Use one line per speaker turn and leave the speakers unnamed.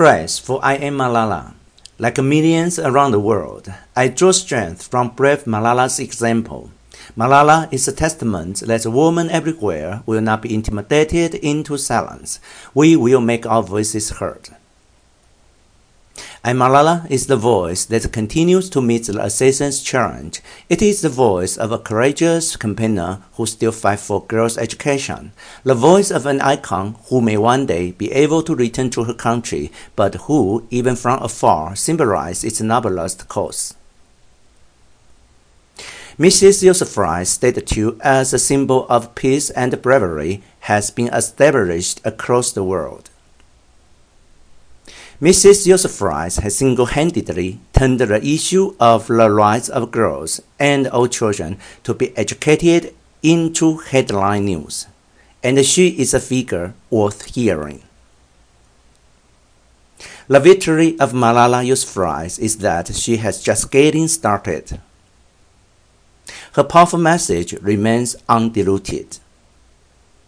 Praise for I am Malala. Like millions around the world, I draw strength from brave Malala's example. Malala is a testament that women everywhere will not be intimidated into silence. We will make our voices heard. And Malala is the voice that continues to meet the assassin's challenge. It is the voice of a courageous campaigner who still fights for girls' education, the voice of an icon who may one day be able to return to her country, but who, even from afar, symbolizes its noblest cause. Mrs. Yousafzai's statue as a symbol of peace and bravery has been established across the world. Mrs. Yousafzai has single-handedly turned the issue of the rights of girls and all children to be educated into headline news, and she is a figure worth hearing. The victory of Malala Yousafzai is that she has just getting started. Her powerful message remains undiluted.